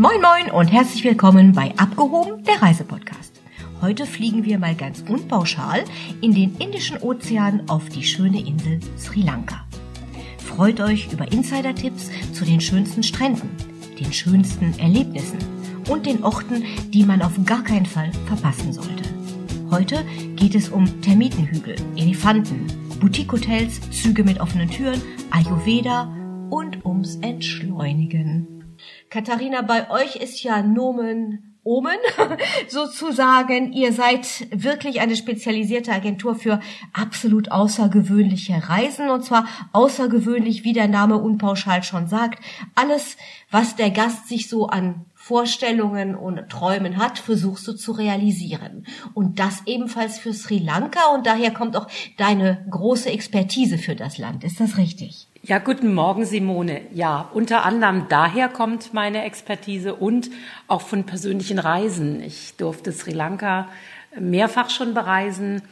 Moin moin und herzlich willkommen bei Abgehoben, der Reisepodcast. Heute fliegen wir mal ganz unpauschal in den Indischen Ozean auf die schöne Insel Sri Lanka. Freut euch über Insider-Tipps zu den schönsten Stränden, den schönsten Erlebnissen und den Orten, die man auf gar keinen Fall verpassen sollte. Heute geht es um Termitenhügel, Elefanten, Boutique-Hotels, Züge mit offenen Türen, Ayurveda und ums Entschleunigen. Katharina, bei euch ist ja Nomen Omen sozusagen. Ihr seid wirklich eine spezialisierte Agentur für absolut außergewöhnliche Reisen und zwar außergewöhnlich, wie der Name unpauschal schon sagt. Alles, was der Gast sich so an Vorstellungen und Träumen hat, versuchst du zu realisieren. Und das ebenfalls für Sri Lanka und daher kommt auch deine große Expertise für das Land. Ist das richtig? Ja, guten Morgen, Simone. Ja, unter anderem daher kommt meine Expertise und auch von persönlichen Reisen. Ich durfte Sri Lanka mehrfach schon bereisen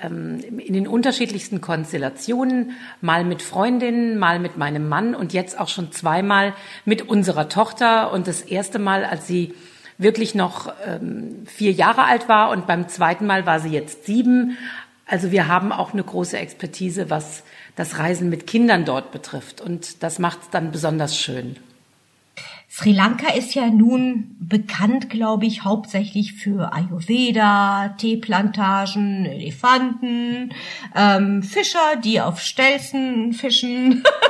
ähm, in den unterschiedlichsten Konstellationen, mal mit Freundinnen, mal mit meinem Mann und jetzt auch schon zweimal mit unserer Tochter und das erste Mal, als sie wirklich noch ähm, vier Jahre alt war und beim zweiten Mal war sie jetzt sieben. Also wir haben auch eine große Expertise, was das Reisen mit Kindern dort betrifft und das macht es dann besonders schön. Sri Lanka ist ja nun bekannt, glaube ich, hauptsächlich für Ayurveda, Teeplantagen, Elefanten, ähm, Fischer, die auf Stelzen fischen.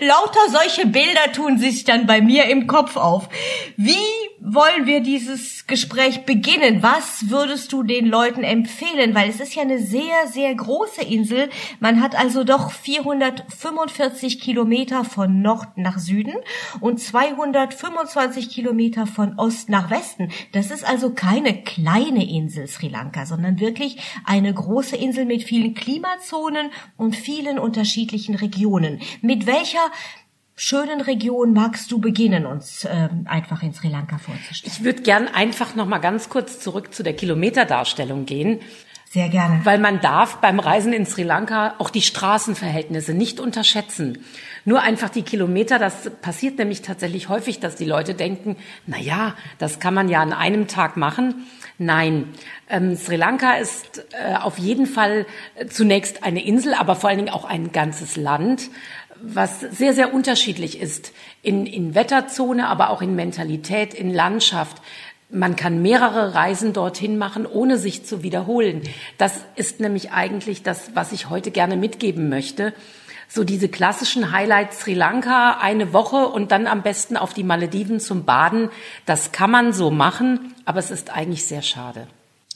Lauter solche Bilder tun sich dann bei mir im Kopf auf. Wie wollen wir dieses Gespräch beginnen? Was würdest du den Leuten empfehlen? Weil es ist ja eine sehr, sehr große Insel. Man hat also doch 445 Kilometer von Nord nach Süden und 225 Kilometer von Ost nach Westen. Das ist also keine kleine Insel Sri Lanka, sondern wirklich eine große Insel mit vielen Klimazonen und vielen unterschiedlichen Regionen. Mit welcher schönen Region magst du beginnen, uns ähm, einfach in Sri Lanka vorzustellen? Ich würde gern einfach noch mal ganz kurz zurück zu der Kilometerdarstellung gehen. Sehr gerne. Weil man darf beim Reisen in Sri Lanka auch die Straßenverhältnisse nicht unterschätzen. Nur einfach die Kilometer, das passiert nämlich tatsächlich häufig, dass die Leute denken, na ja, das kann man ja an einem Tag machen. Nein, ähm, Sri Lanka ist äh, auf jeden Fall äh, zunächst eine Insel, aber vor allen Dingen auch ein ganzes Land was sehr, sehr unterschiedlich ist in, in Wetterzone, aber auch in Mentalität, in Landschaft. Man kann mehrere Reisen dorthin machen, ohne sich zu wiederholen. Das ist nämlich eigentlich das, was ich heute gerne mitgeben möchte. So diese klassischen Highlights Sri Lanka, eine Woche und dann am besten auf die Malediven zum Baden. Das kann man so machen, aber es ist eigentlich sehr schade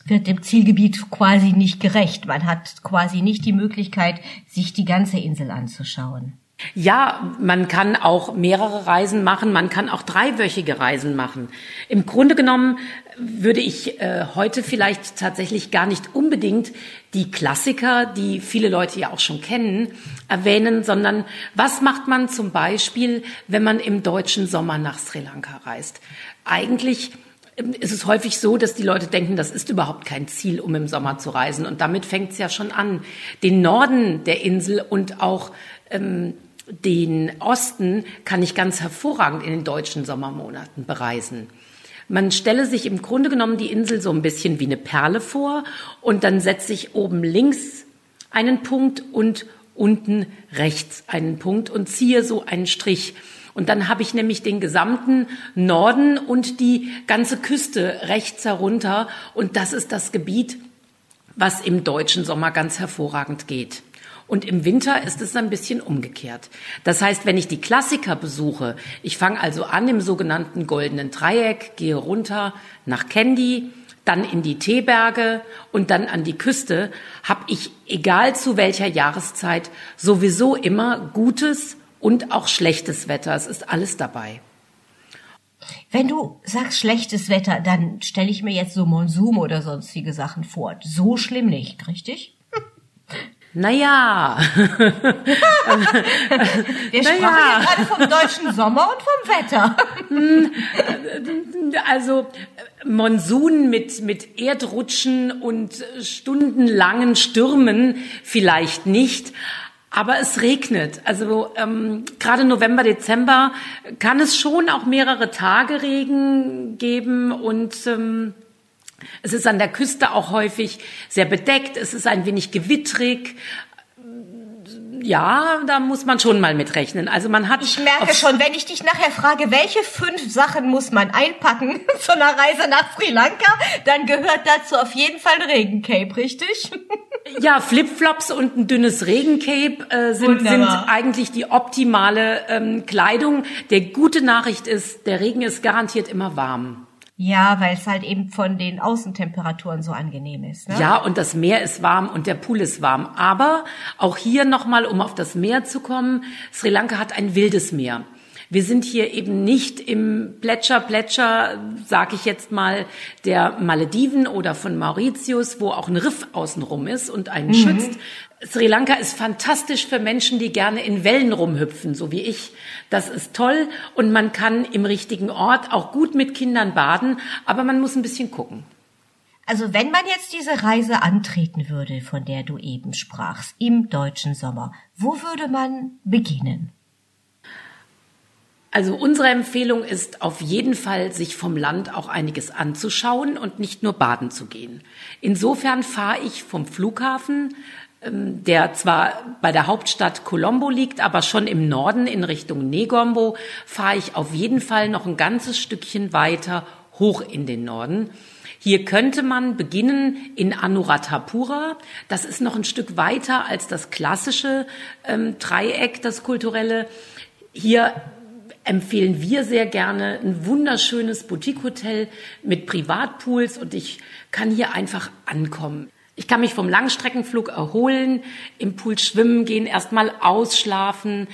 wird dem Zielgebiet quasi nicht gerecht. Man hat quasi nicht die Möglichkeit, sich die ganze Insel anzuschauen. Ja, man kann auch mehrere Reisen machen, man kann auch dreiwöchige Reisen machen. Im Grunde genommen würde ich äh, heute vielleicht tatsächlich gar nicht unbedingt die Klassiker, die viele Leute ja auch schon kennen, erwähnen, sondern was macht man zum Beispiel, wenn man im deutschen Sommer nach Sri Lanka reist? Eigentlich ähm, ist es häufig so, dass die Leute denken, das ist überhaupt kein Ziel, um im Sommer zu reisen. Und damit fängt es ja schon an. Den Norden der Insel und auch ähm, den Osten kann ich ganz hervorragend in den deutschen Sommermonaten bereisen. Man stelle sich im Grunde genommen die Insel so ein bisschen wie eine Perle vor und dann setze ich oben links einen Punkt und unten rechts einen Punkt und ziehe so einen Strich. Und dann habe ich nämlich den gesamten Norden und die ganze Küste rechts herunter. Und das ist das Gebiet, was im deutschen Sommer ganz hervorragend geht. Und im Winter ist es ein bisschen umgekehrt. Das heißt, wenn ich die Klassiker besuche, ich fange also an im sogenannten goldenen Dreieck, gehe runter nach Candy, dann in die Teeberge und dann an die Küste, habe ich, egal zu welcher Jahreszeit, sowieso immer gutes und auch schlechtes Wetter. Es ist alles dabei. Wenn du sagst schlechtes Wetter, dann stelle ich mir jetzt so Monsum oder sonstige Sachen vor. So schlimm nicht, richtig? Naja. Wir sprachen ja gerade vom deutschen Sommer und vom Wetter. also Monsun mit, mit Erdrutschen und stundenlangen Stürmen vielleicht nicht. Aber es regnet. Also ähm, gerade November, Dezember kann es schon auch mehrere Tage Regen geben und ähm, es ist an der Küste auch häufig sehr bedeckt. Es ist ein wenig gewittrig ja, da muss man schon mal mitrechnen. Also man hat. Ich merke schon, wenn ich dich nachher frage, welche fünf Sachen muss man einpacken zu einer Reise nach Sri Lanka, dann gehört dazu auf jeden Fall ein Regencape, richtig? Ja, Flipflops und ein dünnes Regencape äh, sind, sind eigentlich die optimale ähm, Kleidung. Der gute Nachricht ist, der Regen ist garantiert immer warm. Ja, weil es halt eben von den Außentemperaturen so angenehm ist. Ne? Ja, und das Meer ist warm und der Pool ist warm. Aber auch hier nochmal, um auf das Meer zu kommen, Sri Lanka hat ein wildes Meer. Wir sind hier eben nicht im Plätscher, Plätscher, sag ich jetzt mal, der Malediven oder von Mauritius, wo auch ein Riff außenrum ist und einen mhm. schützt. Sri Lanka ist fantastisch für Menschen, die gerne in Wellen rumhüpfen, so wie ich. Das ist toll und man kann im richtigen Ort auch gut mit Kindern baden, aber man muss ein bisschen gucken. Also wenn man jetzt diese Reise antreten würde, von der du eben sprachst, im deutschen Sommer, wo würde man beginnen? Also unsere Empfehlung ist auf jeden Fall, sich vom Land auch einiges anzuschauen und nicht nur baden zu gehen. Insofern fahre ich vom Flughafen, der zwar bei der Hauptstadt Colombo liegt, aber schon im Norden in Richtung Negombo, fahre ich auf jeden Fall noch ein ganzes Stückchen weiter hoch in den Norden. Hier könnte man beginnen in Anuradhapura. Das ist noch ein Stück weiter als das klassische ähm, Dreieck, das kulturelle. Hier empfehlen wir sehr gerne ein wunderschönes Boutique-Hotel mit Privatpools und ich kann hier einfach ankommen. Ich kann mich vom Langstreckenflug erholen, im Pool schwimmen gehen, erstmal ausschlafen.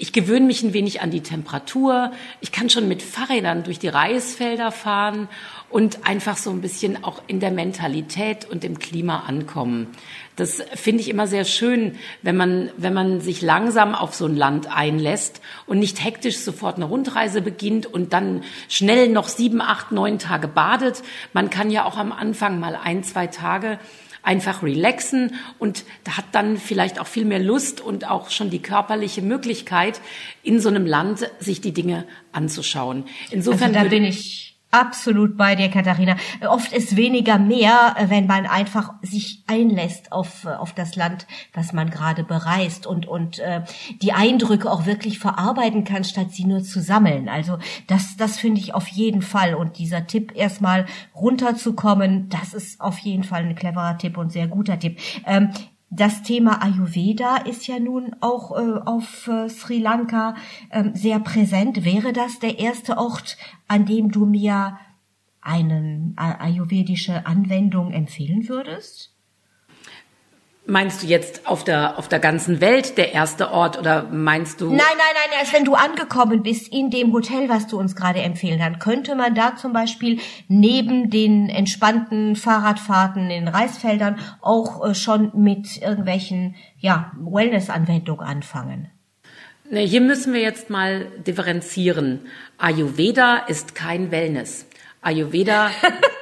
Ich gewöhne mich ein wenig an die Temperatur. Ich kann schon mit Fahrrädern durch die Reisfelder fahren und einfach so ein bisschen auch in der Mentalität und im Klima ankommen. Das finde ich immer sehr schön, wenn man, wenn man sich langsam auf so ein Land einlässt und nicht hektisch sofort eine Rundreise beginnt und dann schnell noch sieben, acht, neun Tage badet. Man kann ja auch am Anfang mal ein, zwei Tage einfach relaxen und hat dann vielleicht auch viel mehr Lust und auch schon die körperliche Möglichkeit, in so einem Land sich die Dinge anzuschauen. Insofern also da bin ich Absolut bei dir, Katharina. Oft ist weniger mehr, wenn man einfach sich einlässt auf, auf das Land, was man gerade bereist und, und äh, die Eindrücke auch wirklich verarbeiten kann, statt sie nur zu sammeln. Also das, das finde ich auf jeden Fall. Und dieser Tipp, erstmal runterzukommen, das ist auf jeden Fall ein cleverer Tipp und sehr guter Tipp. Ähm, das Thema Ayurveda ist ja nun auch äh, auf äh, Sri Lanka äh, sehr präsent. Wäre das der erste Ort, an dem du mir eine ayurvedische Anwendung empfehlen würdest? Meinst du jetzt auf der, auf der ganzen Welt der erste Ort oder meinst du? Nein, nein, nein, erst wenn du angekommen bist in dem Hotel, was du uns gerade empfehlen kannst, könnte man da zum Beispiel neben den entspannten Fahrradfahrten in Reisfeldern auch äh, schon mit irgendwelchen, ja, Wellness-Anwendungen anfangen. Hier müssen wir jetzt mal differenzieren. Ayurveda ist kein Wellness. Ayurveda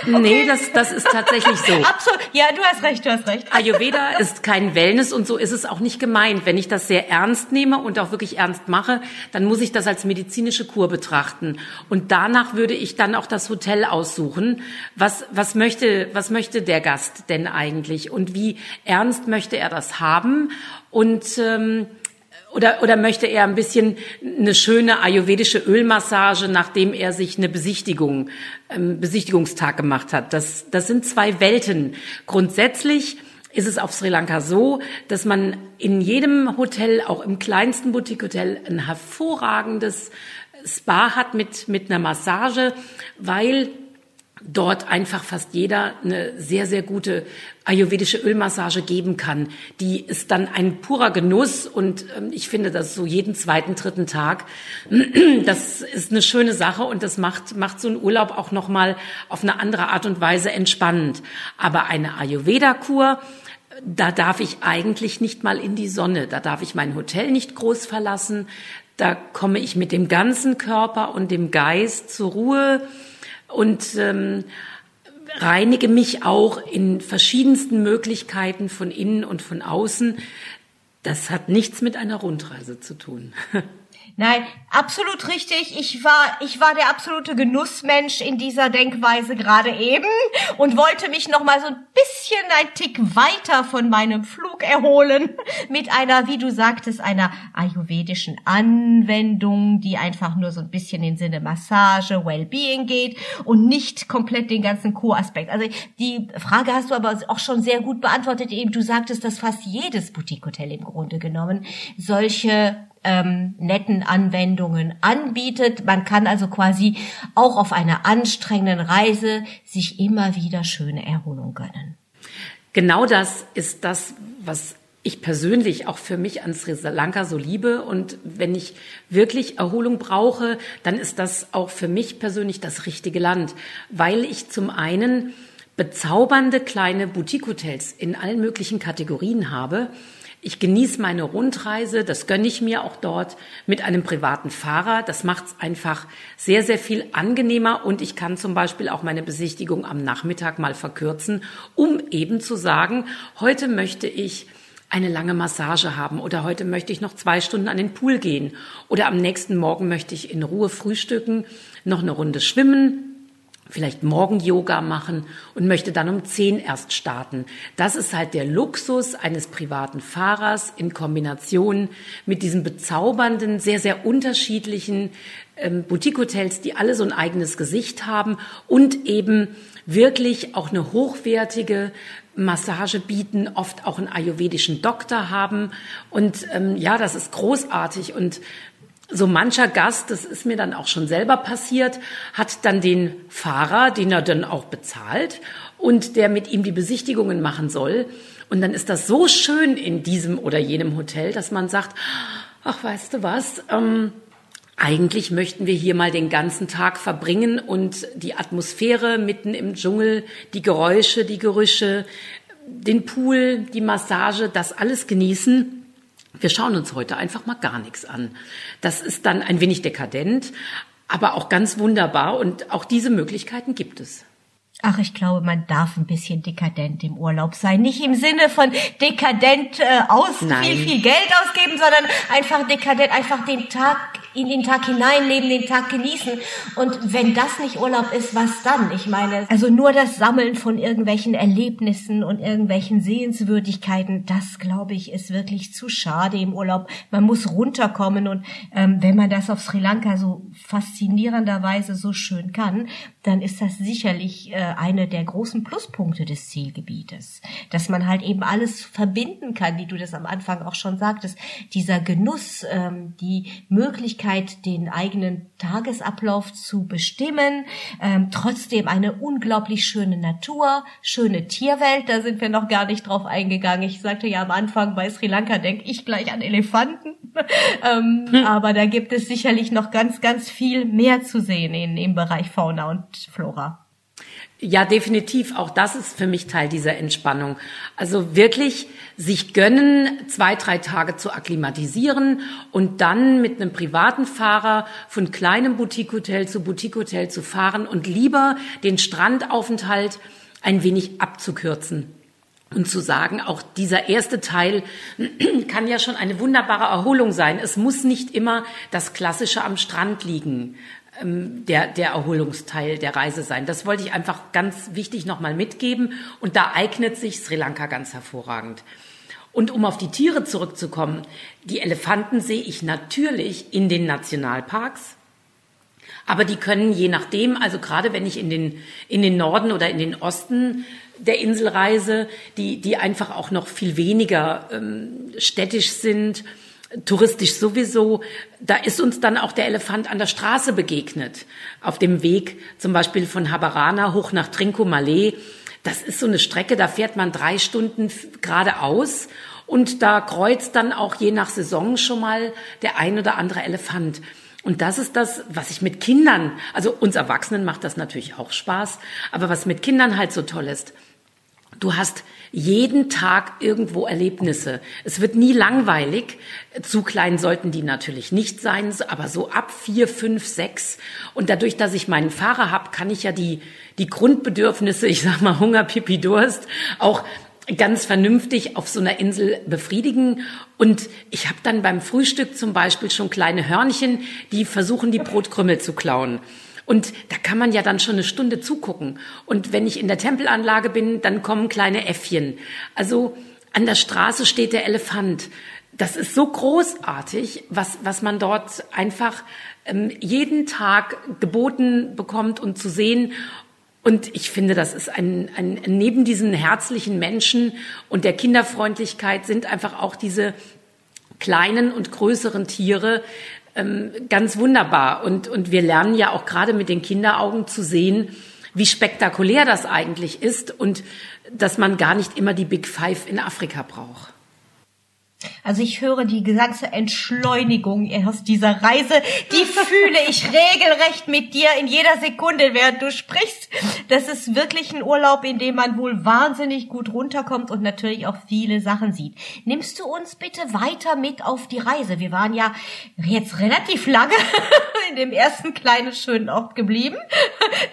Okay. Nee, das, das ist tatsächlich so. Absolut. Ja, du hast recht, du hast recht. Ayurveda ist kein Wellness und so ist es auch nicht gemeint. Wenn ich das sehr ernst nehme und auch wirklich ernst mache, dann muss ich das als medizinische Kur betrachten. Und danach würde ich dann auch das Hotel aussuchen. Was, was möchte, was möchte der Gast denn eigentlich? Und wie ernst möchte er das haben? Und, ähm, oder, oder möchte er ein bisschen eine schöne ayurvedische Ölmassage, nachdem er sich eine Besichtigung, ähm, Besichtigungstag gemacht hat? Das, das sind zwei Welten. Grundsätzlich ist es auf Sri Lanka so, dass man in jedem Hotel, auch im kleinsten Boutique-Hotel, ein hervorragendes Spa hat mit, mit einer Massage, weil dort einfach fast jeder eine sehr, sehr gute ayurvedische Ölmassage geben kann. Die ist dann ein purer Genuss und ähm, ich finde das so jeden zweiten, dritten Tag. Das ist eine schöne Sache und das macht, macht so einen Urlaub auch nochmal auf eine andere Art und Weise entspannend. Aber eine Ayurveda-Kur, da darf ich eigentlich nicht mal in die Sonne. Da darf ich mein Hotel nicht groß verlassen. Da komme ich mit dem ganzen Körper und dem Geist zur Ruhe und ähm, reinige mich auch in verschiedensten Möglichkeiten von innen und von außen. Das hat nichts mit einer Rundreise zu tun. Nein, absolut richtig. Ich war, ich war der absolute Genussmensch in dieser Denkweise gerade eben und wollte mich noch mal so ein bisschen ein Tick weiter von meinem Flug erholen mit einer, wie du sagtest, einer ayurvedischen Anwendung, die einfach nur so ein bisschen in Sinne Massage, Wellbeing geht und nicht komplett den ganzen Co-Aspekt. Also die Frage hast du aber auch schon sehr gut beantwortet. Eben du sagtest, dass fast jedes Boutique-Hotel im Grunde genommen solche ähm, netten Anwendungen anbietet. Man kann also quasi auch auf einer anstrengenden Reise sich immer wieder schöne Erholung gönnen. Genau das ist das, was ich persönlich auch für mich an Sri Lanka so liebe. Und wenn ich wirklich Erholung brauche, dann ist das auch für mich persönlich das richtige Land, weil ich zum einen bezaubernde kleine Boutique-Hotels in allen möglichen Kategorien habe ich genieße meine Rundreise, das gönne ich mir auch dort mit einem privaten Fahrer. Das macht es einfach sehr, sehr viel angenehmer und ich kann zum Beispiel auch meine Besichtigung am Nachmittag mal verkürzen, um eben zu sagen, heute möchte ich eine lange Massage haben oder heute möchte ich noch zwei Stunden an den Pool gehen oder am nächsten Morgen möchte ich in Ruhe frühstücken, noch eine Runde schwimmen, vielleicht morgen Yoga machen und möchte dann um zehn erst starten. Das ist halt der Luxus eines privaten Fahrers in Kombination mit diesen bezaubernden, sehr, sehr unterschiedlichen ähm, Boutique-Hotels, die alle so ein eigenes Gesicht haben und eben wirklich auch eine hochwertige Massage bieten, oft auch einen ayurvedischen Doktor haben. Und ähm, ja, das ist großartig. Und so mancher Gast, das ist mir dann auch schon selber passiert, hat dann den Fahrer, den er dann auch bezahlt und der mit ihm die Besichtigungen machen soll. Und dann ist das so schön in diesem oder jenem Hotel, dass man sagt, ach, weißt du was, ähm, eigentlich möchten wir hier mal den ganzen Tag verbringen und die Atmosphäre mitten im Dschungel, die Geräusche, die Gerüche, den Pool, die Massage, das alles genießen. Wir schauen uns heute einfach mal gar nichts an. Das ist dann ein wenig dekadent, aber auch ganz wunderbar und auch diese Möglichkeiten gibt es. Ach, ich glaube, man darf ein bisschen dekadent im Urlaub sein. Nicht im Sinne von dekadent äh, aus Nein. viel, viel Geld ausgeben, sondern einfach dekadent, einfach den Tag in den Tag hineinleben, den Tag genießen. Und wenn das nicht Urlaub ist, was dann? Ich meine, also nur das Sammeln von irgendwelchen Erlebnissen und irgendwelchen Sehenswürdigkeiten, das glaube ich, ist wirklich zu schade im Urlaub. Man muss runterkommen und ähm, wenn man das auf Sri Lanka so faszinierenderweise so schön kann, dann ist das sicherlich äh, eine der großen Pluspunkte des Zielgebietes, dass man halt eben alles verbinden kann, wie du das am Anfang auch schon sagtest, dieser Genuss, ähm, die Möglichkeit Möglichkeit, den eigenen Tagesablauf zu bestimmen. Ähm, trotzdem eine unglaublich schöne Natur, schöne Tierwelt. Da sind wir noch gar nicht drauf eingegangen. Ich sagte ja am Anfang, bei Sri Lanka denke ich gleich an Elefanten. ähm, hm. Aber da gibt es sicherlich noch ganz, ganz viel mehr zu sehen in, im Bereich Fauna und Flora. Ja, definitiv. Auch das ist für mich Teil dieser Entspannung. Also wirklich sich gönnen, zwei, drei Tage zu akklimatisieren und dann mit einem privaten Fahrer von kleinem Boutique-Hotel zu Boutique-Hotel zu fahren und lieber den Strandaufenthalt ein wenig abzukürzen. Und zu sagen, auch dieser erste Teil kann ja schon eine wunderbare Erholung sein. Es muss nicht immer das Klassische am Strand liegen. Ähm, der, der Erholungsteil der Reise sein. Das wollte ich einfach ganz wichtig nochmal mitgeben. Und da eignet sich Sri Lanka ganz hervorragend. Und um auf die Tiere zurückzukommen, die Elefanten sehe ich natürlich in den Nationalparks. Aber die können je nachdem, also gerade wenn ich in den, in den Norden oder in den Osten der Insel reise, die, die einfach auch noch viel weniger ähm, städtisch sind, touristisch sowieso. Da ist uns dann auch der Elefant an der Straße begegnet. Auf dem Weg zum Beispiel von Habarana hoch nach Trincomalee. Das ist so eine Strecke, da fährt man drei Stunden geradeaus und da kreuzt dann auch je nach Saison schon mal der ein oder andere Elefant. Und das ist das, was ich mit Kindern, also uns Erwachsenen macht das natürlich auch Spaß, aber was mit Kindern halt so toll ist. Du hast jeden Tag irgendwo Erlebnisse. Es wird nie langweilig. Zu klein sollten die natürlich nicht sein, aber so ab vier, fünf, sechs. Und dadurch, dass ich meinen Fahrer habe, kann ich ja die, die Grundbedürfnisse, ich sag mal Hunger, Pipi, Durst, auch ganz vernünftig auf so einer Insel befriedigen. Und ich habe dann beim Frühstück zum Beispiel schon kleine Hörnchen, die versuchen, die Brotkrümmel zu klauen. Und da kann man ja dann schon eine Stunde zugucken. Und wenn ich in der Tempelanlage bin, dann kommen kleine Äffchen. Also an der Straße steht der Elefant. Das ist so großartig, was, was man dort einfach ähm, jeden Tag geboten bekommt und zu sehen. Und ich finde, das ist ein, ein, neben diesen herzlichen Menschen und der Kinderfreundlichkeit sind einfach auch diese kleinen und größeren Tiere ähm, ganz wunderbar. Und, und wir lernen ja auch gerade mit den Kinderaugen zu sehen, wie spektakulär das eigentlich ist und dass man gar nicht immer die Big Five in Afrika braucht. Also ich höre die ganze Entschleunigung aus dieser Reise, die fühle ich regelrecht mit dir in jeder Sekunde, während du sprichst. Das ist wirklich ein Urlaub, in dem man wohl wahnsinnig gut runterkommt und natürlich auch viele Sachen sieht. Nimmst du uns bitte weiter mit auf die Reise? Wir waren ja jetzt relativ lange in dem ersten kleinen schönen Ort geblieben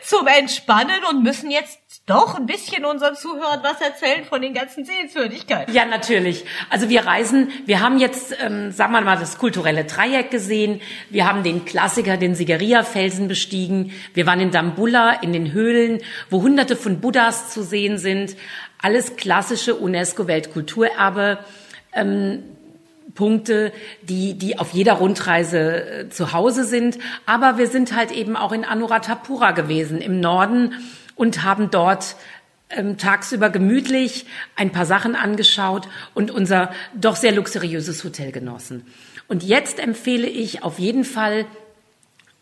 zum Entspannen und müssen jetzt doch ein bisschen unseren Zuhörern was erzählen von den ganzen Sehenswürdigkeiten. Ja, natürlich. Also wir reisen, wir haben jetzt, ähm, sagen wir mal, das kulturelle Dreieck gesehen. Wir haben den Klassiker, den Sigiriya-Felsen bestiegen. Wir waren in Dambulla, in den Höhlen, wo hunderte von Buddhas zu sehen sind. Alles klassische UNESCO-Weltkulturerbe. Ähm, Punkte, die, die auf jeder Rundreise äh, zu Hause sind. Aber wir sind halt eben auch in Anuradhapura gewesen, im Norden und haben dort ähm, tagsüber gemütlich ein paar Sachen angeschaut und unser doch sehr luxuriöses Hotel genossen. Und jetzt empfehle ich auf jeden Fall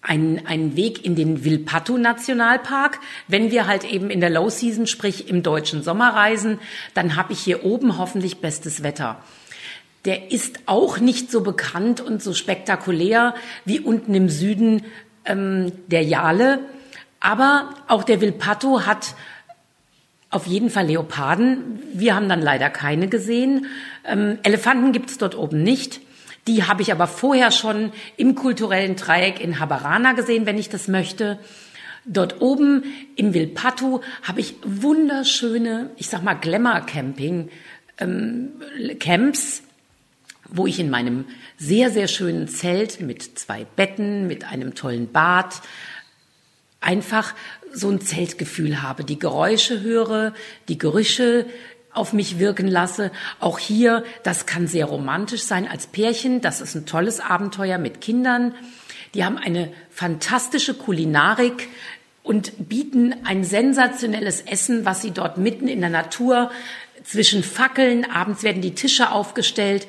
einen, einen Weg in den Vilpatu Nationalpark. Wenn wir halt eben in der Low Season, sprich im deutschen Sommer reisen, dann habe ich hier oben hoffentlich bestes Wetter. Der ist auch nicht so bekannt und so spektakulär wie unten im Süden ähm, der Jale. Aber auch der Vilpato hat auf jeden Fall Leoparden. Wir haben dann leider keine gesehen. Ähm, Elefanten gibt es dort oben nicht. Die habe ich aber vorher schon im kulturellen Dreieck in Habarana gesehen, wenn ich das möchte. Dort oben im Vilpatu habe ich wunderschöne, ich sag mal Glamour-Camping ähm, Camps, wo ich in meinem sehr, sehr schönen Zelt mit zwei Betten, mit einem tollen Bad, einfach so ein Zeltgefühl habe, die Geräusche höre, die Gerüche auf mich wirken lasse. Auch hier, das kann sehr romantisch sein als Pärchen. Das ist ein tolles Abenteuer mit Kindern. Die haben eine fantastische Kulinarik und bieten ein sensationelles Essen, was sie dort mitten in der Natur zwischen Fackeln, abends werden die Tische aufgestellt.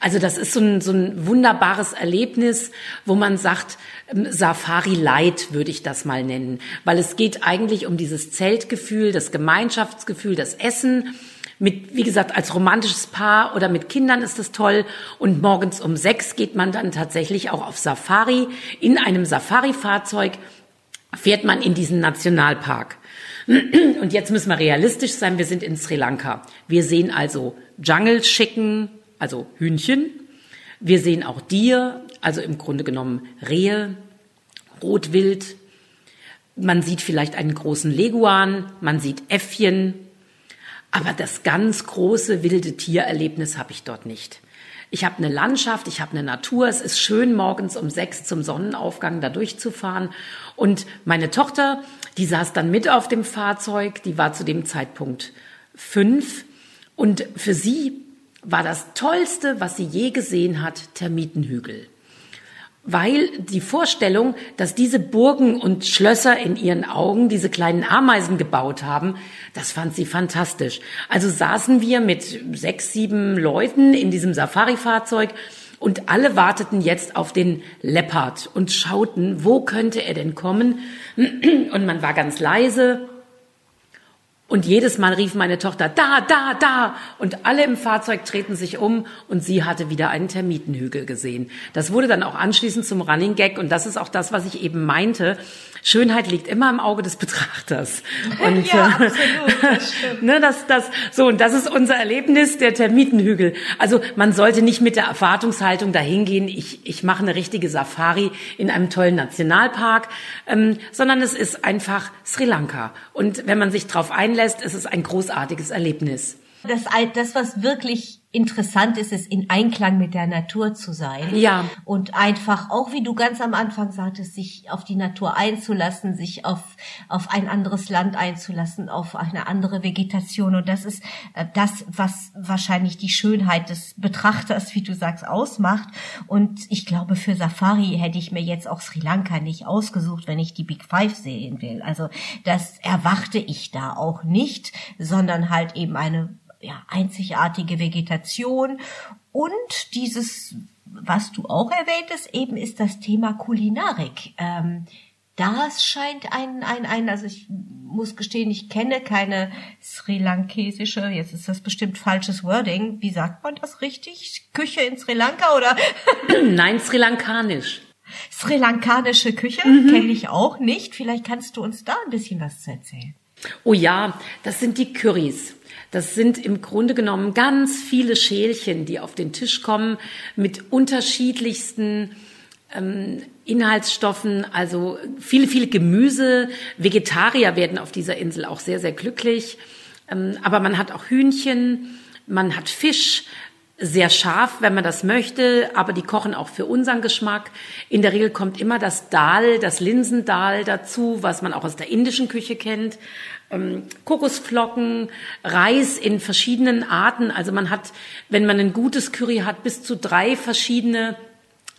Also das ist so ein, so ein wunderbares Erlebnis, wo man sagt, ähm, Safari Light würde ich das mal nennen, weil es geht eigentlich um dieses Zeltgefühl, das Gemeinschaftsgefühl, das Essen. Mit, wie gesagt, als romantisches Paar oder mit Kindern ist das toll. Und morgens um sechs geht man dann tatsächlich auch auf Safari. In einem Safari-Fahrzeug fährt man in diesen Nationalpark. Und jetzt müssen wir realistisch sein. Wir sind in Sri Lanka. Wir sehen also Jungle Chicken, also Hühnchen. Wir sehen auch Dier, also im Grunde genommen Rehe, Rotwild. Man sieht vielleicht einen großen Leguan, man sieht Äffchen. Aber das ganz große wilde Tiererlebnis habe ich dort nicht. Ich habe eine Landschaft, ich habe eine Natur. Es ist schön, morgens um sechs zum Sonnenaufgang da durchzufahren. Und meine Tochter, die saß dann mit auf dem Fahrzeug, die war zu dem Zeitpunkt fünf. Und für sie war das Tollste, was sie je gesehen hat, Termitenhügel. Weil die Vorstellung, dass diese Burgen und Schlösser in ihren Augen diese kleinen Ameisen gebaut haben, das fand sie fantastisch. Also saßen wir mit sechs, sieben Leuten in diesem Safari-Fahrzeug und alle warteten jetzt auf den Leopard und schauten, wo könnte er denn kommen? Und man war ganz leise und jedes Mal rief meine Tochter, da, da, da. Und alle im Fahrzeug treten sich um und sie hatte wieder einen Termitenhügel gesehen. Das wurde dann auch anschließend zum Running Gag und das ist auch das, was ich eben meinte. Schönheit liegt immer im Auge des Betrachters. Und, ja, äh, absolut, das ne, das, das, so, und das ist unser Erlebnis, der Termitenhügel. Also man sollte nicht mit der Erwartungshaltung dahin gehen, ich, ich mache eine richtige Safari in einem tollen Nationalpark, ähm, sondern es ist einfach Sri Lanka. Und wenn man sich darauf einlässt, ist es ein großartiges Erlebnis. Das, das, was wirklich interessant ist es, in Einklang mit der Natur zu sein. Ja. Und einfach, auch wie du ganz am Anfang sagtest, sich auf die Natur einzulassen, sich auf, auf ein anderes Land einzulassen, auf eine andere Vegetation. Und das ist äh, das, was wahrscheinlich die Schönheit des Betrachters, wie du sagst, ausmacht. Und ich glaube, für Safari hätte ich mir jetzt auch Sri Lanka nicht ausgesucht, wenn ich die Big Five sehen will. Also das erwarte ich da auch nicht, sondern halt eben eine ja, einzigartige Vegetation und dieses, was du auch erwähntest, eben ist das Thema Kulinarik. Ähm, das scheint ein, ein, ein, also ich muss gestehen, ich kenne keine sri lankesische, jetzt ist das bestimmt falsches Wording. Wie sagt man das richtig? Küche in Sri Lanka oder? Nein, sri lankanisch. Sri lankanische Küche mhm. kenne ich auch nicht. Vielleicht kannst du uns da ein bisschen was zu erzählen. Oh ja, das sind die Currys. Das sind im Grunde genommen ganz viele Schälchen, die auf den Tisch kommen mit unterschiedlichsten ähm, Inhaltsstoffen, also viele, viele Gemüse. Vegetarier werden auf dieser Insel auch sehr, sehr glücklich. Ähm, aber man hat auch Hühnchen, man hat Fisch, sehr scharf, wenn man das möchte, aber die kochen auch für unseren Geschmack. In der Regel kommt immer das Dal, das Linsendal dazu, was man auch aus der indischen Küche kennt ähm, Kokosflocken, Reis in verschiedenen Arten. Also man hat, wenn man ein gutes Curry hat, bis zu drei verschiedene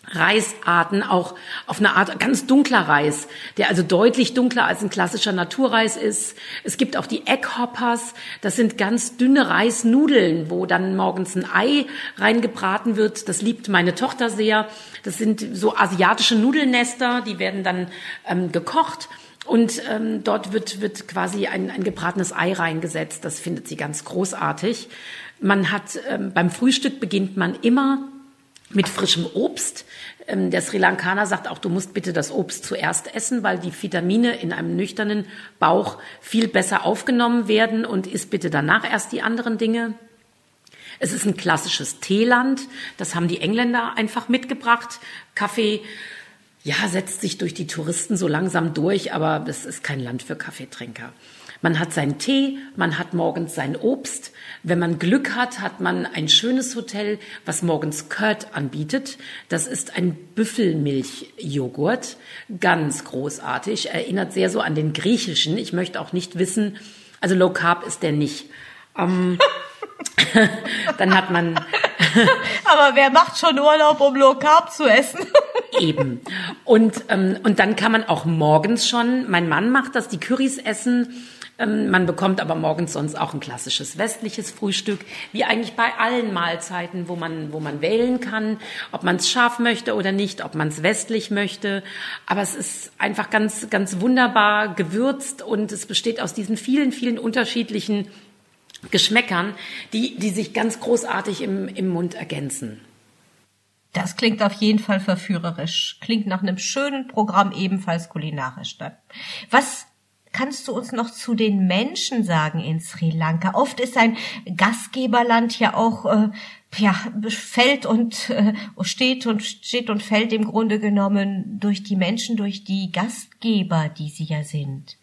Reisarten, auch auf eine Art ganz dunkler Reis, der also deutlich dunkler als ein klassischer Naturreis ist. Es gibt auch die Egghoppers, das sind ganz dünne Reisnudeln, wo dann morgens ein Ei reingebraten wird. Das liebt meine Tochter sehr. Das sind so asiatische Nudelnester, die werden dann ähm, gekocht und ähm, dort wird, wird quasi ein, ein gebratenes Ei reingesetzt. Das findet sie ganz großartig. Man hat ähm, beim Frühstück beginnt man immer mit frischem Obst. Ähm, der Sri Lankaner sagt auch, du musst bitte das Obst zuerst essen, weil die Vitamine in einem nüchternen Bauch viel besser aufgenommen werden und isst bitte danach erst die anderen Dinge. Es ist ein klassisches Teeland. Das haben die Engländer einfach mitgebracht. Kaffee, ja, setzt sich durch die Touristen so langsam durch, aber das ist kein Land für Kaffeetrinker. Man hat seinen Tee, man hat morgens sein Obst. Wenn man Glück hat, hat man ein schönes Hotel, was morgens Curd anbietet. Das ist ein Büffelmilchjoghurt. Ganz großartig. Erinnert sehr so an den griechischen. Ich möchte auch nicht wissen, also Low Carb ist der nicht. Ähm, dann hat man. Aber wer macht schon Urlaub, um Low Carb zu essen? Eben. Und, ähm, und dann kann man auch morgens schon, mein Mann macht das, die Currys essen. Ähm, man bekommt aber morgens sonst auch ein klassisches westliches Frühstück, wie eigentlich bei allen Mahlzeiten, wo man, wo man wählen kann, ob man es scharf möchte oder nicht, ob man es westlich möchte. Aber es ist einfach ganz, ganz wunderbar gewürzt und es besteht aus diesen vielen, vielen unterschiedlichen Geschmäckern, die, die sich ganz großartig im, im Mund ergänzen. Das klingt auf jeden Fall verführerisch. Klingt nach einem schönen Programm, ebenfalls kulinarisch dann. Was kannst du uns noch zu den Menschen sagen in Sri Lanka? Oft ist ein Gastgeberland ja auch äh, ja, fällt und äh, steht und steht und fällt im Grunde genommen durch die Menschen, durch die Gastgeber, die sie ja sind.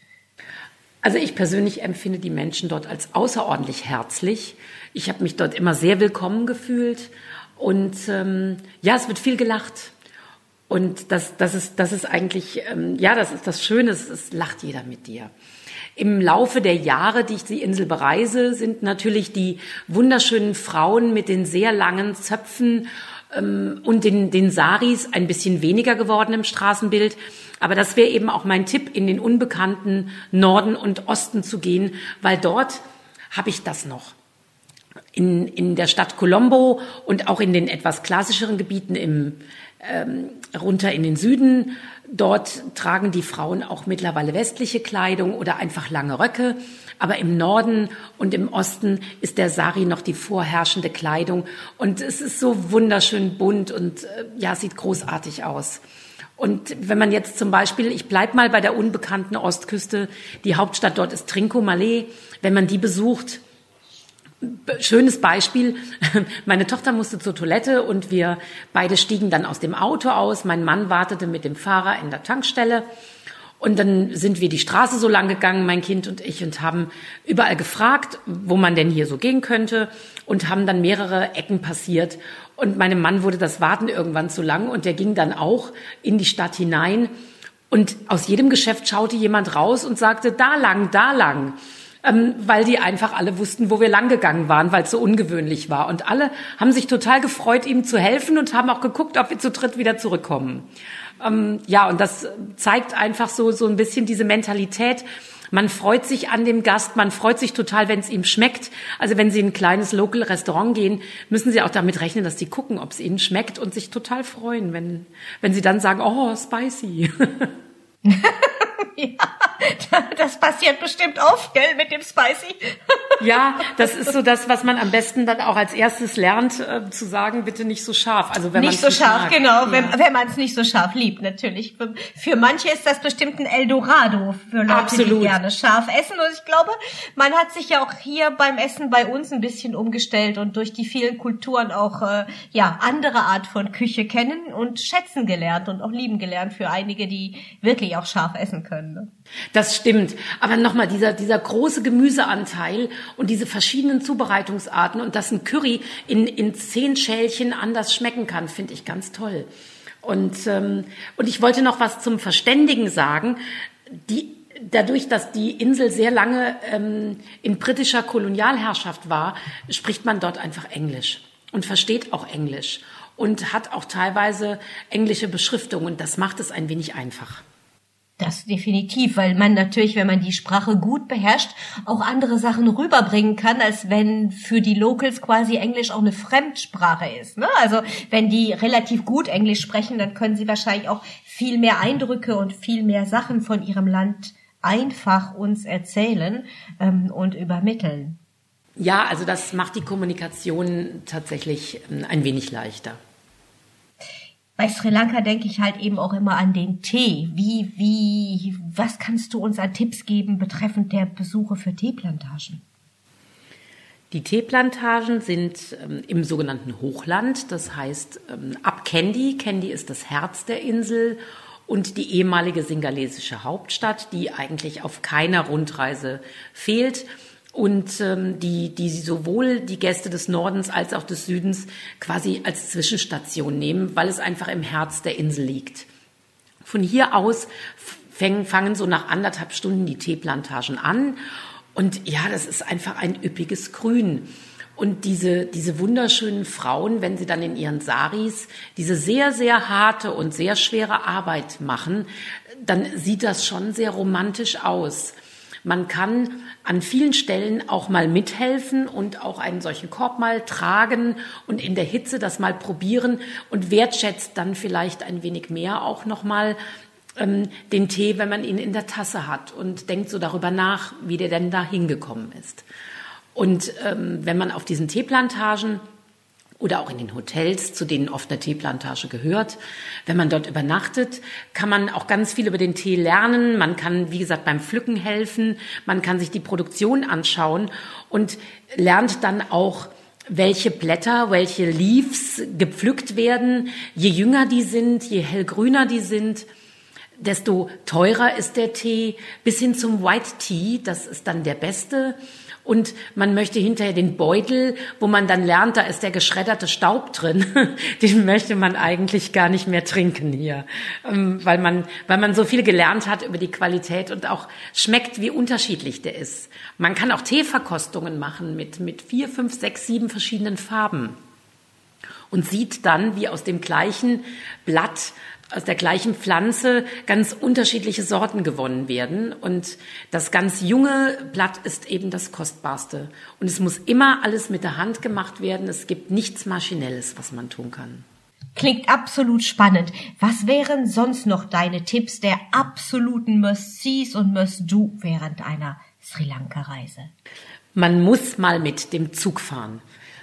Also ich persönlich empfinde die Menschen dort als außerordentlich herzlich. Ich habe mich dort immer sehr willkommen gefühlt und ähm, ja, es wird viel gelacht. Und das, das, ist, das ist eigentlich, ähm, ja, das ist das Schöne, es, es lacht jeder mit dir. Im Laufe der Jahre, die ich die Insel bereise, sind natürlich die wunderschönen Frauen mit den sehr langen Zöpfen und den, den Saris ein bisschen weniger geworden im Straßenbild. Aber das wäre eben auch mein Tipp, in den unbekannten Norden und Osten zu gehen, weil dort habe ich das noch in, in der Stadt Colombo und auch in den etwas klassischeren Gebieten im, ähm, runter in den Süden. Dort tragen die Frauen auch mittlerweile westliche Kleidung oder einfach lange Röcke. Aber im Norden und im Osten ist der Sari noch die vorherrschende Kleidung. Und es ist so wunderschön bunt und äh, ja, sieht großartig aus. Und wenn man jetzt zum Beispiel, ich bleib mal bei der unbekannten Ostküste, die Hauptstadt dort ist Trincomalee, wenn man die besucht, Schönes Beispiel. Meine Tochter musste zur Toilette und wir beide stiegen dann aus dem Auto aus. Mein Mann wartete mit dem Fahrer in der Tankstelle. Und dann sind wir die Straße so lang gegangen, mein Kind und ich, und haben überall gefragt, wo man denn hier so gehen könnte und haben dann mehrere Ecken passiert. Und meinem Mann wurde das Warten irgendwann zu lang und der ging dann auch in die Stadt hinein. Und aus jedem Geschäft schaute jemand raus und sagte, da lang, da lang ähm, weil die einfach alle wussten, wo wir langgegangen waren, weil es so ungewöhnlich war. Und alle haben sich total gefreut, ihm zu helfen und haben auch geguckt, ob wir zu dritt wieder zurückkommen. Ähm, ja, und das zeigt einfach so, so ein bisschen diese Mentalität. Man freut sich an dem Gast, man freut sich total, wenn es ihm schmeckt. Also wenn Sie in ein kleines Local Restaurant gehen, müssen Sie auch damit rechnen, dass Sie gucken, ob es Ihnen schmeckt und sich total freuen, wenn, wenn Sie dann sagen, oh, spicy. ja, das passiert bestimmt oft, gell, mit dem Spicy. ja, das ist so das, was man am besten dann auch als erstes lernt, äh, zu sagen, bitte nicht so scharf. Also wenn nicht so scharf, mag. genau, ja. wenn, wenn man es nicht so scharf liebt, natürlich. Für, für, manche ist das bestimmt ein Eldorado für Leute, Absolut. die gerne scharf essen. Und ich glaube, man hat sich ja auch hier beim Essen bei uns ein bisschen umgestellt und durch die vielen Kulturen auch äh, ja andere Art von Küche kennen und schätzen gelernt und auch lieben gelernt für einige, die wirklich auch scharf essen können. Ne? Das stimmt. Aber nochmal, dieser, dieser große Gemüseanteil und diese verschiedenen Zubereitungsarten und dass ein Curry in, in zehn Schälchen anders schmecken kann, finde ich ganz toll. Und, ähm, und ich wollte noch was zum Verständigen sagen. Die, dadurch, dass die Insel sehr lange ähm, in britischer Kolonialherrschaft war, spricht man dort einfach Englisch und versteht auch Englisch und hat auch teilweise englische Beschriftungen. Das macht es ein wenig einfach. Das definitiv, weil man natürlich, wenn man die Sprache gut beherrscht, auch andere Sachen rüberbringen kann, als wenn für die Locals quasi Englisch auch eine Fremdsprache ist. Ne? Also wenn die relativ gut Englisch sprechen, dann können sie wahrscheinlich auch viel mehr Eindrücke und viel mehr Sachen von ihrem Land einfach uns erzählen ähm, und übermitteln. Ja, also das macht die Kommunikation tatsächlich ähm, ein wenig leichter bei Sri Lanka denke ich halt eben auch immer an den Tee. Wie, wie, was kannst du uns an Tipps geben betreffend der Besuche für Teeplantagen? Die Teeplantagen sind ähm, im sogenannten Hochland, das heißt ähm, ab Kandy. Kandy ist das Herz der Insel und die ehemalige singalesische Hauptstadt, die eigentlich auf keiner Rundreise fehlt und ähm, die, die sowohl die Gäste des Nordens als auch des Südens quasi als Zwischenstation nehmen, weil es einfach im Herz der Insel liegt. Von hier aus fangen, fangen so nach anderthalb Stunden die Teeplantagen an. Und ja, das ist einfach ein üppiges Grün. Und diese, diese wunderschönen Frauen, wenn sie dann in ihren Saris diese sehr, sehr harte und sehr schwere Arbeit machen, dann sieht das schon sehr romantisch aus. Man kann an vielen Stellen auch mal mithelfen und auch einen solchen Korb mal tragen und in der Hitze das mal probieren und wertschätzt dann vielleicht ein wenig mehr auch nochmal ähm, den Tee, wenn man ihn in der Tasse hat und denkt so darüber nach, wie der denn da hingekommen ist. Und ähm, wenn man auf diesen Teeplantagen oder auch in den Hotels, zu denen oft eine Teeplantage gehört. Wenn man dort übernachtet, kann man auch ganz viel über den Tee lernen. Man kann, wie gesagt, beim Pflücken helfen. Man kann sich die Produktion anschauen und lernt dann auch, welche Blätter, welche Leaves gepflückt werden. Je jünger die sind, je hellgrüner die sind, desto teurer ist der Tee. Bis hin zum White Tea, das ist dann der beste und man möchte hinterher den Beutel, wo man dann lernt, da ist der geschredderte Staub drin, den möchte man eigentlich gar nicht mehr trinken hier, ähm, weil man, weil man so viel gelernt hat über die Qualität und auch schmeckt, wie unterschiedlich der ist. Man kann auch Teeverkostungen machen mit, mit vier, fünf, sechs, sieben verschiedenen Farben. Und sieht dann, wie aus dem gleichen Blatt aus der gleichen Pflanze ganz unterschiedliche Sorten gewonnen werden. Und das ganz junge Blatt ist eben das kostbarste. Und es muss immer alles mit der Hand gemacht werden. Es gibt nichts Maschinelles, was man tun kann. Klingt absolut spannend. Was wären sonst noch deine Tipps der absoluten Must-Sees und Must-Do während einer Sri Lanka-Reise? Man muss mal mit dem Zug fahren.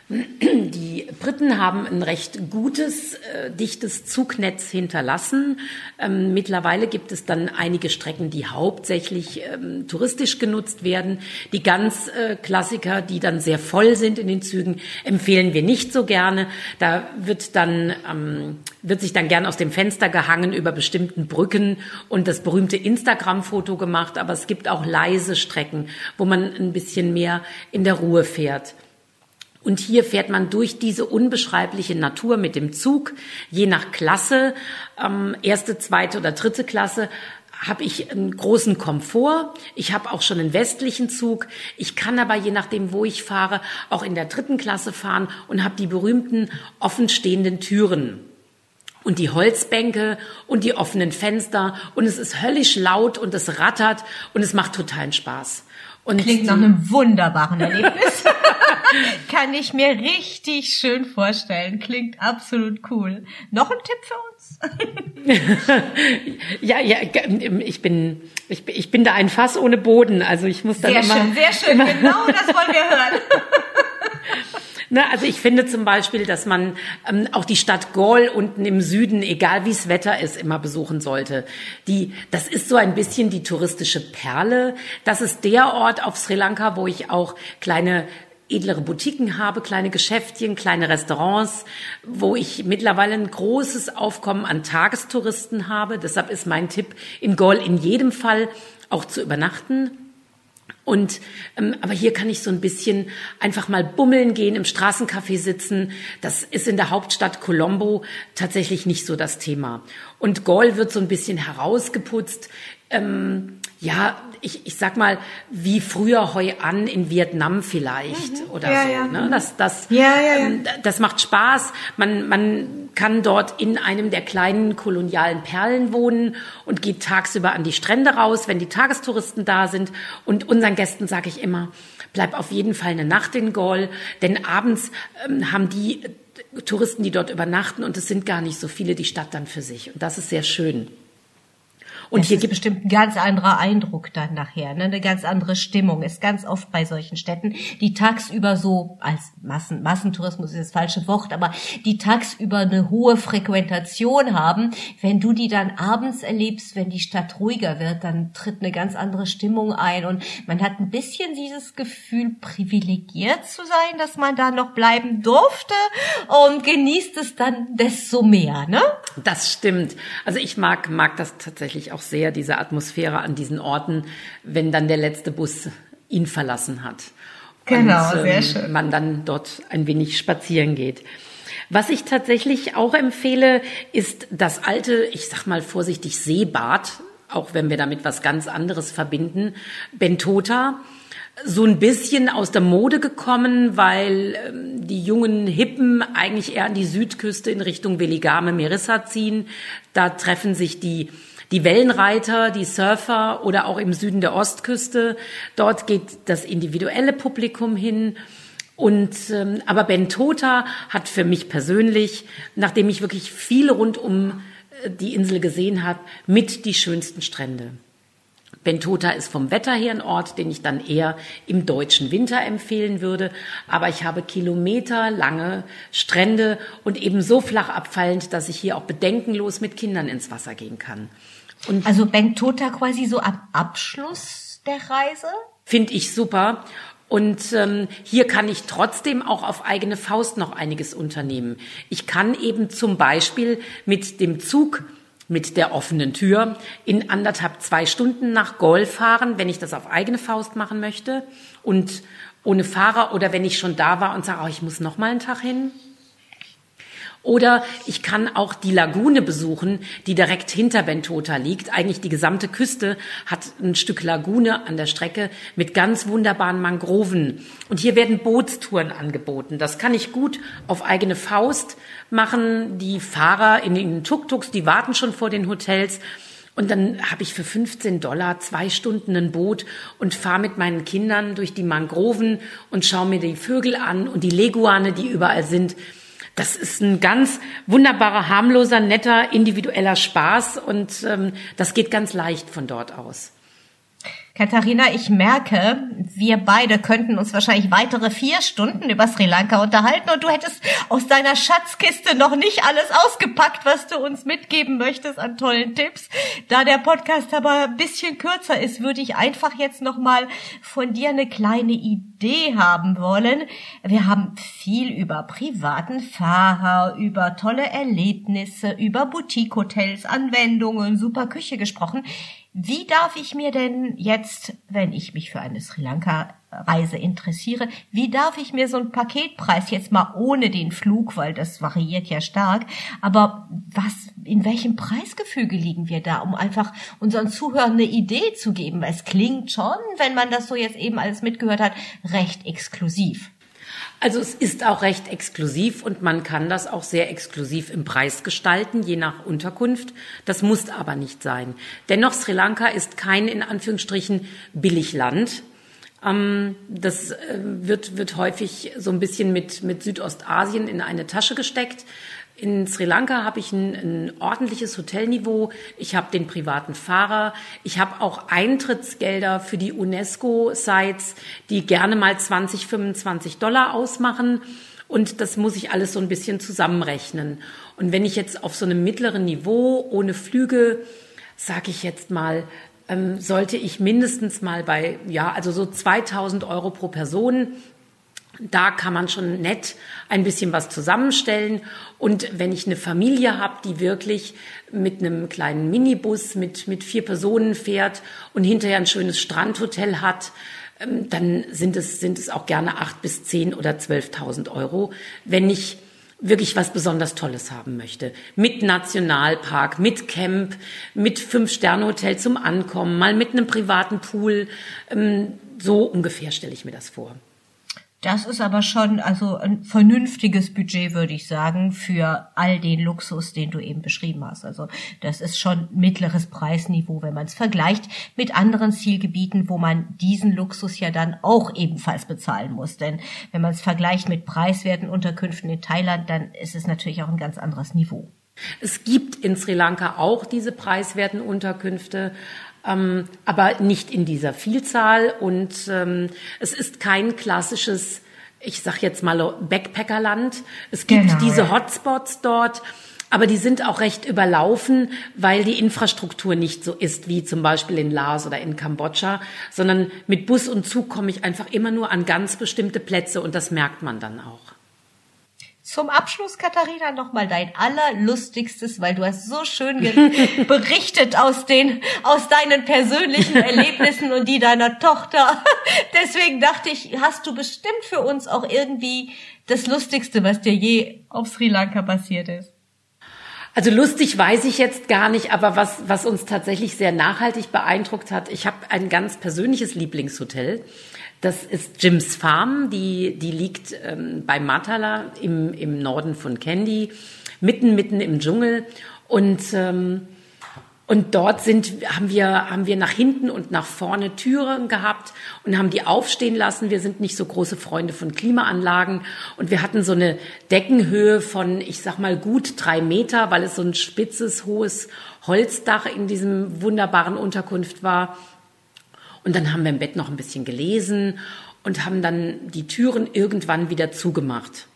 Die Briten haben ein recht gutes, äh, dichtes Zugnetz hinterlassen. Ähm, mittlerweile gibt es dann einige Strecken, die hauptsächlich ähm, touristisch genutzt werden. Die ganz äh, Klassiker, die dann sehr voll sind in den Zügen, empfehlen wir nicht so gerne. Da wird dann ähm, wird sich dann gern aus dem Fenster gehangen über bestimmten Brücken und das berühmte Instagram-Foto gemacht. Aber es gibt auch leise Strecken, wo man ein bisschen mehr in der Ruhe fährt. Und hier fährt man durch diese unbeschreibliche Natur mit dem Zug, je nach Klasse, ähm, erste, zweite oder dritte Klasse, habe ich einen großen Komfort. Ich habe auch schon einen westlichen Zug. Ich kann aber je nachdem, wo ich fahre, auch in der dritten Klasse fahren und habe die berühmten offenstehenden Türen und die Holzbänke und die offenen Fenster und es ist höllisch laut und es rattert und es macht totalen Spaß. Und Klingt nach einem wunderbaren Erlebnis. Kann ich mir richtig schön vorstellen. Klingt absolut cool. Noch ein Tipp für uns? ja, ja, ich bin, ich, ich bin da ein Fass ohne Boden. Also ich muss sehr immer. Sehr schön, sehr schön. Genau das wollen wir hören. Ne, also ich finde zum Beispiel, dass man ähm, auch die Stadt Gaul unten im Süden, egal wie es Wetter ist, immer besuchen sollte. Die, das ist so ein bisschen die touristische Perle. Das ist der Ort auf Sri Lanka, wo ich auch kleine edlere Boutiquen habe, kleine Geschäftchen, kleine Restaurants, wo ich mittlerweile ein großes Aufkommen an Tagestouristen habe. Deshalb ist mein Tipp, in Gaul in jedem Fall auch zu übernachten. Und ähm, aber hier kann ich so ein bisschen einfach mal bummeln gehen, im Straßencafé sitzen. Das ist in der Hauptstadt Colombo tatsächlich nicht so das Thema. Und Gaul wird so ein bisschen herausgeputzt. Ähm, ja, ich, ich sag mal, wie früher Hoi An in Vietnam vielleicht mhm. oder ja, so. Ja. Ne? Das, das, ja, ähm, das macht Spaß. Man, man kann dort in einem der kleinen kolonialen Perlen wohnen und geht tagsüber an die Strände raus, wenn die Tagestouristen da sind. Und unseren Gästen sage ich immer, bleib auf jeden Fall eine Nacht in Gaul, denn abends ähm, haben die Touristen, die dort übernachten, und es sind gar nicht so viele, die Stadt dann für sich. Und das ist sehr schön. Und das hier gibt bestimmt ein ganz anderer Eindruck dann nachher, ne? eine ganz andere Stimmung. Ist ganz oft bei solchen Städten, die tagsüber so als Massen, Massentourismus ist das falsche Wort, aber die tagsüber eine hohe Frequentation haben. Wenn du die dann abends erlebst, wenn die Stadt ruhiger wird, dann tritt eine ganz andere Stimmung ein und man hat ein bisschen dieses Gefühl, privilegiert zu sein, dass man da noch bleiben durfte und genießt es dann desto mehr, ne? Das stimmt. Also ich mag, mag das tatsächlich auch sehr, diese Atmosphäre an diesen Orten, wenn dann der letzte Bus ihn verlassen hat. Genau, und, ähm, sehr schön. man dann dort ein wenig spazieren geht. Was ich tatsächlich auch empfehle, ist das alte, ich sag mal vorsichtig, Seebad, auch wenn wir damit was ganz anderes verbinden, Bentota so ein bisschen aus der Mode gekommen, weil ähm, die jungen Hippen eigentlich eher an die Südküste in Richtung Veligame, Merissa ziehen. Da treffen sich die die Wellenreiter, die Surfer oder auch im Süden der Ostküste. Dort geht das individuelle Publikum hin. Und ähm, aber Bentota hat für mich persönlich, nachdem ich wirklich viel rund um äh, die Insel gesehen habe, mit die schönsten Strände. Bentota ist vom Wetter her ein Ort, den ich dann eher im deutschen Winter empfehlen würde. Aber ich habe kilometerlange Strände und eben so flach abfallend, dass ich hier auch bedenkenlos mit Kindern ins Wasser gehen kann. Und also Bentota quasi so am Abschluss der Reise? Finde ich super. Und ähm, hier kann ich trotzdem auch auf eigene Faust noch einiges unternehmen. Ich kann eben zum Beispiel mit dem Zug mit der offenen Tür in anderthalb, zwei Stunden nach Golf fahren, wenn ich das auf eigene Faust machen möchte und ohne Fahrer oder wenn ich schon da war und sage, oh, ich muss noch mal einen Tag hin. Oder ich kann auch die Lagune besuchen, die direkt hinter Bentota liegt. Eigentlich die gesamte Küste hat ein Stück Lagune an der Strecke mit ganz wunderbaren Mangroven. Und hier werden Bootstouren angeboten. Das kann ich gut auf eigene Faust machen. Die Fahrer in den Tuk-Tuks, die warten schon vor den Hotels. Und dann habe ich für 15 Dollar zwei Stunden ein Boot und fahre mit meinen Kindern durch die Mangroven und schaue mir die Vögel an und die Leguane, die überall sind. Das ist ein ganz wunderbarer, harmloser, netter, individueller Spaß und ähm, das geht ganz leicht von dort aus. Katharina, ich merke, wir beide könnten uns wahrscheinlich weitere vier Stunden über Sri Lanka unterhalten und du hättest aus deiner Schatzkiste noch nicht alles ausgepackt, was du uns mitgeben möchtest an tollen Tipps. Da der Podcast aber ein bisschen kürzer ist, würde ich einfach jetzt nochmal von dir eine kleine Idee haben wollen. Wir haben viel über privaten Fahrer, über tolle Erlebnisse, über Boutique-Hotels, Anwendungen, super Küche gesprochen. Wie darf ich mir denn jetzt, wenn ich mich für eine Sri Lanka Reise interessiere, wie darf ich mir so einen Paketpreis jetzt mal ohne den Flug, weil das variiert ja stark, aber was, in welchem Preisgefüge liegen wir da, um einfach unseren Zuhörern eine Idee zu geben? Weil es klingt schon, wenn man das so jetzt eben alles mitgehört hat, recht exklusiv. Also es ist auch recht exklusiv und man kann das auch sehr exklusiv im Preis gestalten, je nach Unterkunft. Das muss aber nicht sein. Dennoch, Sri Lanka ist kein in Anführungsstrichen Billigland. Ähm, das äh, wird, wird häufig so ein bisschen mit, mit Südostasien in eine Tasche gesteckt. In Sri Lanka habe ich ein, ein ordentliches Hotelniveau. Ich habe den privaten Fahrer. Ich habe auch Eintrittsgelder für die UNESCO-Sites, die gerne mal 20, 25 Dollar ausmachen. Und das muss ich alles so ein bisschen zusammenrechnen. Und wenn ich jetzt auf so einem mittleren Niveau ohne Flüge, sage ich jetzt mal, ähm, sollte ich mindestens mal bei, ja, also so 2000 Euro pro Person da kann man schon nett ein bisschen was zusammenstellen. Und wenn ich eine Familie habe, die wirklich mit einem kleinen Minibus mit, mit vier Personen fährt und hinterher ein schönes Strandhotel hat, ähm, dann sind es, sind es auch gerne acht bis zehn oder 12.000 Euro. Wenn ich wirklich was besonders Tolles haben möchte. Mit Nationalpark, mit Camp, mit Fünf-Sterne-Hotel zum Ankommen, mal mit einem privaten Pool. Ähm, so ungefähr stelle ich mir das vor. Das ist aber schon also ein vernünftiges Budget, würde ich sagen, für all den Luxus, den du eben beschrieben hast. Also das ist schon mittleres Preisniveau, wenn man es vergleicht mit anderen Zielgebieten, wo man diesen Luxus ja dann auch ebenfalls bezahlen muss. Denn wenn man es vergleicht mit preiswerten Unterkünften in Thailand, dann ist es natürlich auch ein ganz anderes Niveau. Es gibt in Sri Lanka auch diese preiswerten Unterkünfte, ähm, aber nicht in dieser Vielzahl. Und ähm, es ist kein klassisches, ich sag jetzt mal Backpackerland. Es gibt genau, diese Hotspots dort. Aber die sind auch recht überlaufen, weil die Infrastruktur nicht so ist wie zum Beispiel in Laos oder in Kambodscha, sondern mit Bus und Zug komme ich einfach immer nur an ganz bestimmte Plätze und das merkt man dann auch. Zum Abschluss, Katharina, nochmal dein allerlustigstes, weil du hast so schön berichtet aus den, aus deinen persönlichen Erlebnissen und die deiner Tochter. Deswegen dachte ich, hast du bestimmt für uns auch irgendwie das Lustigste, was dir je auf Sri Lanka passiert ist. Also lustig weiß ich jetzt gar nicht, aber was, was uns tatsächlich sehr nachhaltig beeindruckt hat, ich habe ein ganz persönliches Lieblingshotel. Das ist Jims Farm, die, die liegt ähm, bei Matala im, im Norden von Kandy, mitten, mitten im Dschungel. Und, ähm, und dort sind, haben, wir, haben wir nach hinten und nach vorne Türen gehabt und haben die aufstehen lassen. Wir sind nicht so große Freunde von Klimaanlagen. Und wir hatten so eine Deckenhöhe von, ich sag mal, gut drei Meter, weil es so ein spitzes, hohes Holzdach in diesem wunderbaren Unterkunft war. Und dann haben wir im Bett noch ein bisschen gelesen und haben dann die Türen irgendwann wieder zugemacht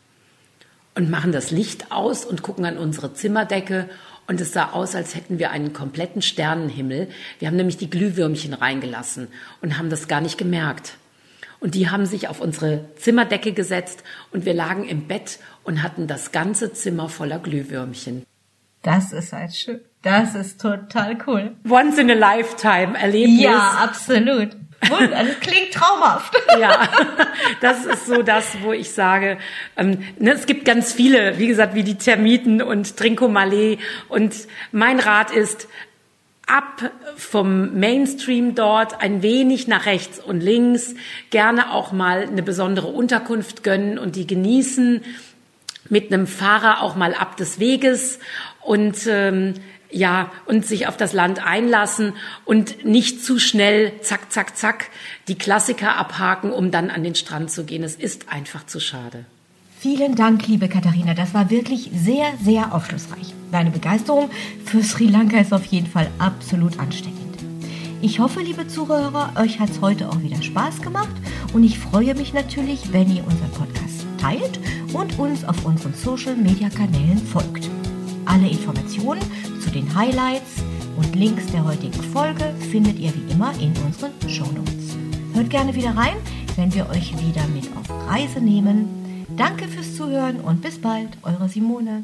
und machen das Licht aus und gucken an unsere Zimmerdecke und es sah aus, als hätten wir einen kompletten Sternenhimmel. Wir haben nämlich die Glühwürmchen reingelassen und haben das gar nicht gemerkt. Und die haben sich auf unsere Zimmerdecke gesetzt und wir lagen im Bett und hatten das ganze Zimmer voller Glühwürmchen. Das ist halt schön. Das ist total cool. Once in a lifetime Erlebnis. Ja, absolut. Und, also klingt traumhaft. ja, das ist so das, wo ich sage, ähm, ne, es gibt ganz viele, wie gesagt, wie die Termiten und Trinkomalee. Und mein Rat ist, ab vom Mainstream dort ein wenig nach rechts und links, gerne auch mal eine besondere Unterkunft gönnen und die genießen, mit einem Fahrer auch mal ab des Weges und ähm, ja, und sich auf das Land einlassen und nicht zu schnell, zack, zack, zack, die Klassiker abhaken, um dann an den Strand zu gehen. Es ist einfach zu schade. Vielen Dank, liebe Katharina. Das war wirklich sehr, sehr aufschlussreich. Deine Begeisterung für Sri Lanka ist auf jeden Fall absolut ansteckend. Ich hoffe, liebe Zuhörer, euch hat es heute auch wieder Spaß gemacht und ich freue mich natürlich, wenn ihr unseren Podcast teilt und uns auf unseren Social-Media-Kanälen folgt. Alle Informationen zu den Highlights und Links der heutigen Folge findet ihr wie immer in unseren Shownotes. Hört gerne wieder rein, wenn wir euch wieder mit auf Reise nehmen. Danke fürs Zuhören und bis bald, eure Simone.